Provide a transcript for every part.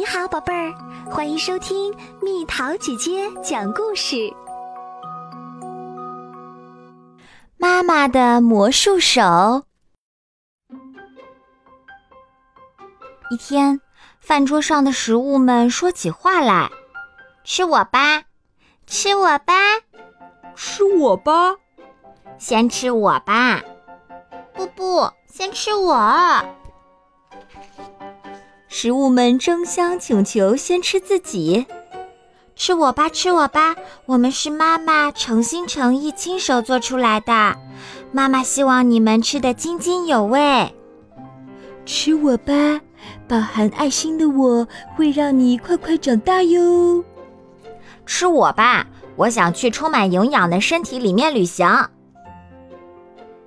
你好，宝贝儿，欢迎收听蜜桃姐姐讲故事。妈妈的魔术手。一天，饭桌上的食物们说起话来：“吃我吧，吃我吧，吃我吧，先吃我吧，不不，先吃我。”食物们争相请求先吃自己，吃我吧，吃我吧！我们是妈妈诚心诚意亲手做出来的，妈妈希望你们吃得津津有味。吃我吧，饱含爱心的我会让你快快长大哟。吃我吧，我想去充满营养的身体里面旅行。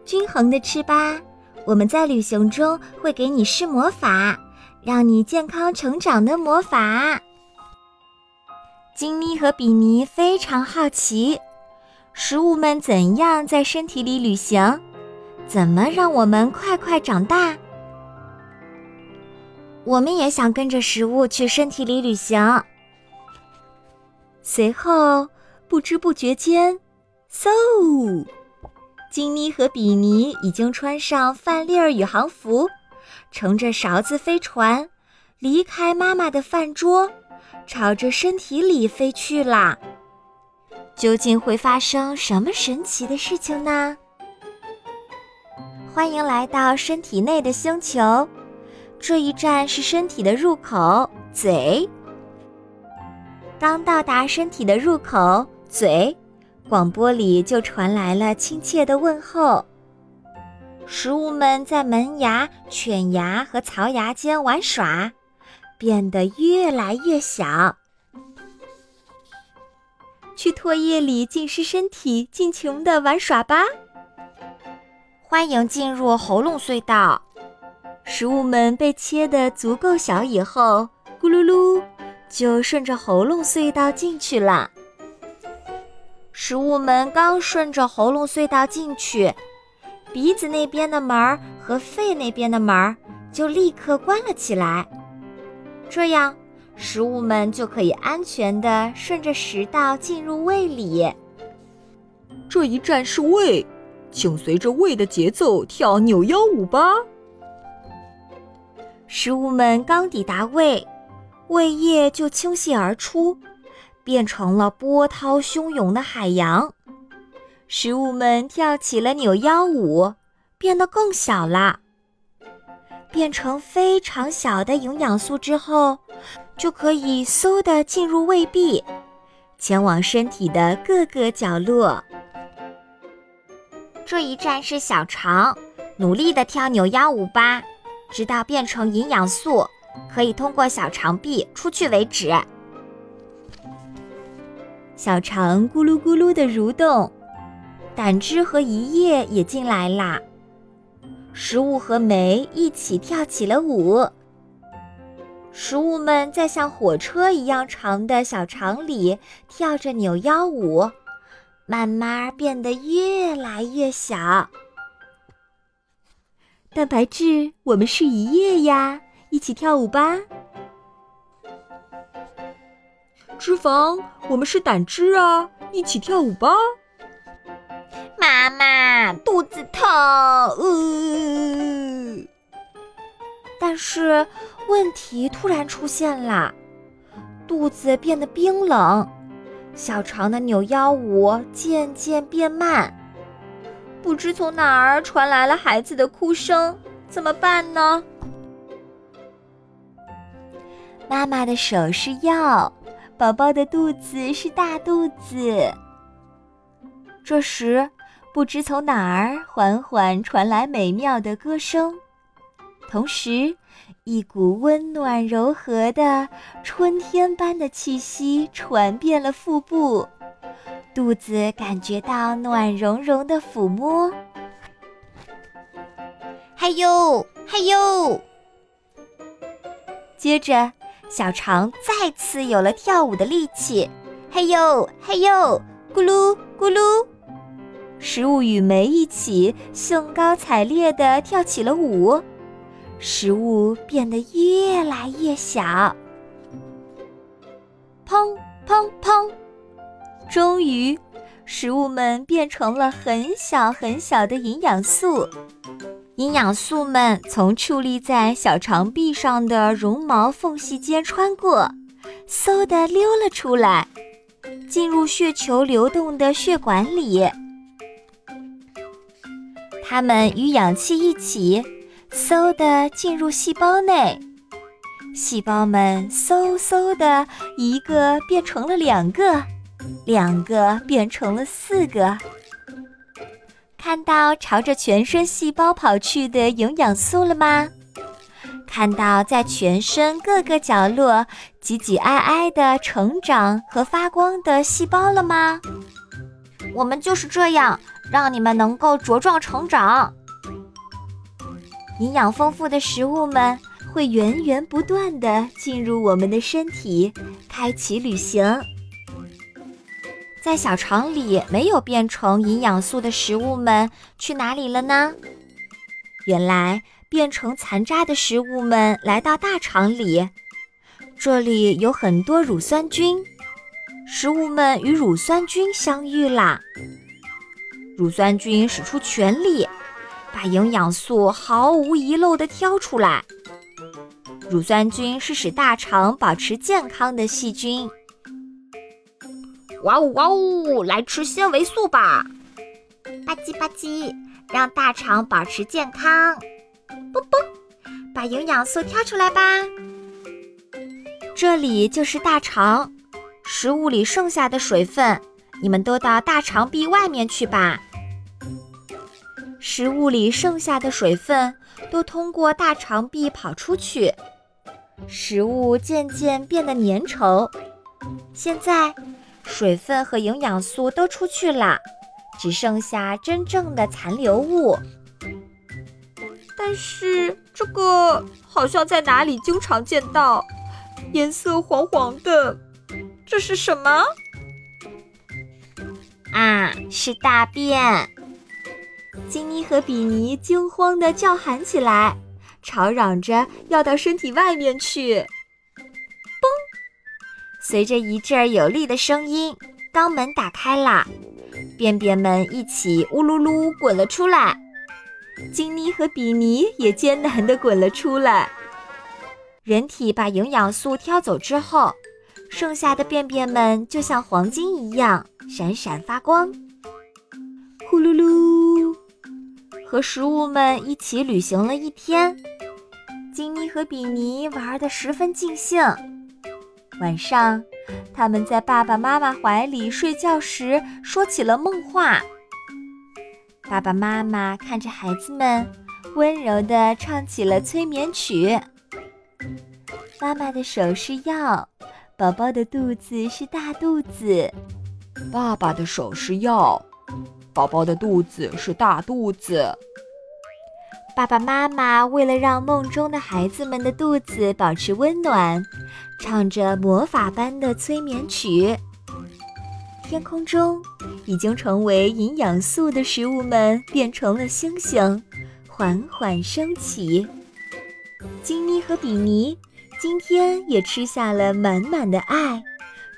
均衡的吃吧，我们在旅行中会给你施魔法。让你健康成长的魔法。金妮和比尼非常好奇，食物们怎样在身体里旅行？怎么让我们快快长大？我们也想跟着食物去身体里旅行。随后，不知不觉间，嗖，金妮和比尼已经穿上饭粒儿宇航服。乘着勺子飞船，离开妈妈的饭桌，朝着身体里飞去了。究竟会发生什么神奇的事情呢？欢迎来到身体内的星球，这一站是身体的入口——嘴。刚到达身体的入口——嘴，广播里就传来了亲切的问候。食物们在门牙、犬牙和槽牙间玩耍，变得越来越小。去唾液里浸湿身体，尽情的玩耍吧！欢迎进入喉咙隧道。食物们被切得足够小以后，咕噜噜，就顺着喉咙隧道进去了。食物们刚顺着喉咙隧道进去。鼻子那边的门儿和肺那边的门儿就立刻关了起来，这样食物们就可以安全的顺着食道进入胃里。这一站是胃，请随着胃的节奏跳扭腰舞吧。食物们刚抵达胃，胃液就倾泻而出，变成了波涛汹涌的海洋。食物们跳起了扭腰舞，变得更小了。变成非常小的营养素之后，就可以嗖地进入胃壁，前往身体的各个角落。这一站是小肠，努力地跳扭腰舞吧，直到变成营养素，可以通过小肠壁出去为止。小肠咕噜咕噜地蠕动。胆汁和胰液也进来啦，食物和酶一起跳起了舞。食物们在像火车一样长的小肠里跳着扭腰舞，慢慢变得越来越小。蛋白质，我们是一液呀，一起跳舞吧。脂肪，我们是胆汁啊，一起跳舞吧。肚子疼，呃，但是问题突然出现了，肚子变得冰冷，小肠的扭腰舞渐渐变慢，不知从哪儿传来了孩子的哭声，怎么办呢？妈妈的手是药，宝宝的肚子是大肚子。这时。不知从哪儿缓缓传来美妙的歌声，同时，一股温暖柔和的春天般的气息传遍了腹部，肚子感觉到暖融融的抚摸。嗨呦嗨呦！接着，小肠再次有了跳舞的力气。嗨呦嗨呦，咕噜咕噜。食物与酶一起兴高采烈地跳起了舞，食物变得越来越小。砰砰砰！终于，食物们变成了很小很小的营养素。营养素们从矗立在小肠壁上的绒毛缝隙间穿过，嗖地溜了出来，进入血球流动的血管里。它们与氧气一起，嗖地进入细胞内。细胞们嗖嗖的，一个变成了两个，两个变成了四个。看到朝着全身细胞跑去的营养素了吗？看到在全身各个角落挤挤挨挨的成长和发光的细胞了吗？我们就是这样，让你们能够茁壮成长。营养丰富的食物们。会源源不断的进入我们的身体，开启旅行。在小肠里没有变成营养素的食物们去哪里了呢？原来变成残渣的食物们来到大肠里，这里有很多乳酸菌，食物们与乳酸菌相遇啦。乳酸菌使出全力，把营养素毫无遗漏的挑出来。乳酸菌是使大肠保持健康的细菌。哇呜哇呜，来吃纤维素吧！吧唧吧唧，让大肠保持健康。啵啵，把营养素挑出来吧。这里就是大肠，食物里剩下的水分，你们都到大肠壁外面去吧。食物里剩下的水分都通过大肠壁跑出去。食物渐渐变得粘稠，现在水分和营养素都出去了，只剩下真正的残留物。但是这个好像在哪里经常见到，颜色黄黄的，这是什么？啊，是大便！金妮和比尼惊慌地叫喊起来。吵嚷着要到身体外面去，嘣！随着一阵有力的声音，肛门打开了，便便们一起呜噜噜滚了出来。金妮和比尼也艰难地滚了出来。人体把营养素挑走之后，剩下的便便们就像黄金一样闪闪发光。呼噜噜，和食物们一起旅行了一天。金妮和比尼玩得十分尽兴。晚上，他们在爸爸妈妈怀里睡觉时说起了梦话。爸爸妈妈看着孩子们，温柔地唱起了催眠曲。妈妈的手是药，宝宝的肚子是大肚子。爸爸的手是药，宝宝的肚子是大肚子。爸爸妈妈为了让梦中的孩子们的肚子保持温暖，唱着魔法般的催眠曲。天空中已经成为营养素的食物们变成了星星，缓缓升起。金妮和比尼今天也吃下了满满的爱，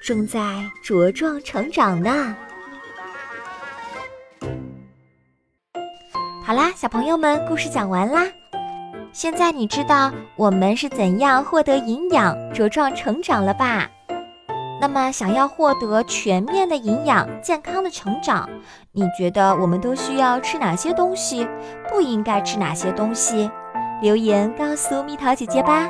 正在茁壮成长呢。好啦，小朋友们，故事讲完啦。现在你知道我们是怎样获得营养、茁壮成长了吧？那么，想要获得全面的营养、健康的成长，你觉得我们都需要吃哪些东西？不应该吃哪些东西？留言告诉蜜桃姐姐吧。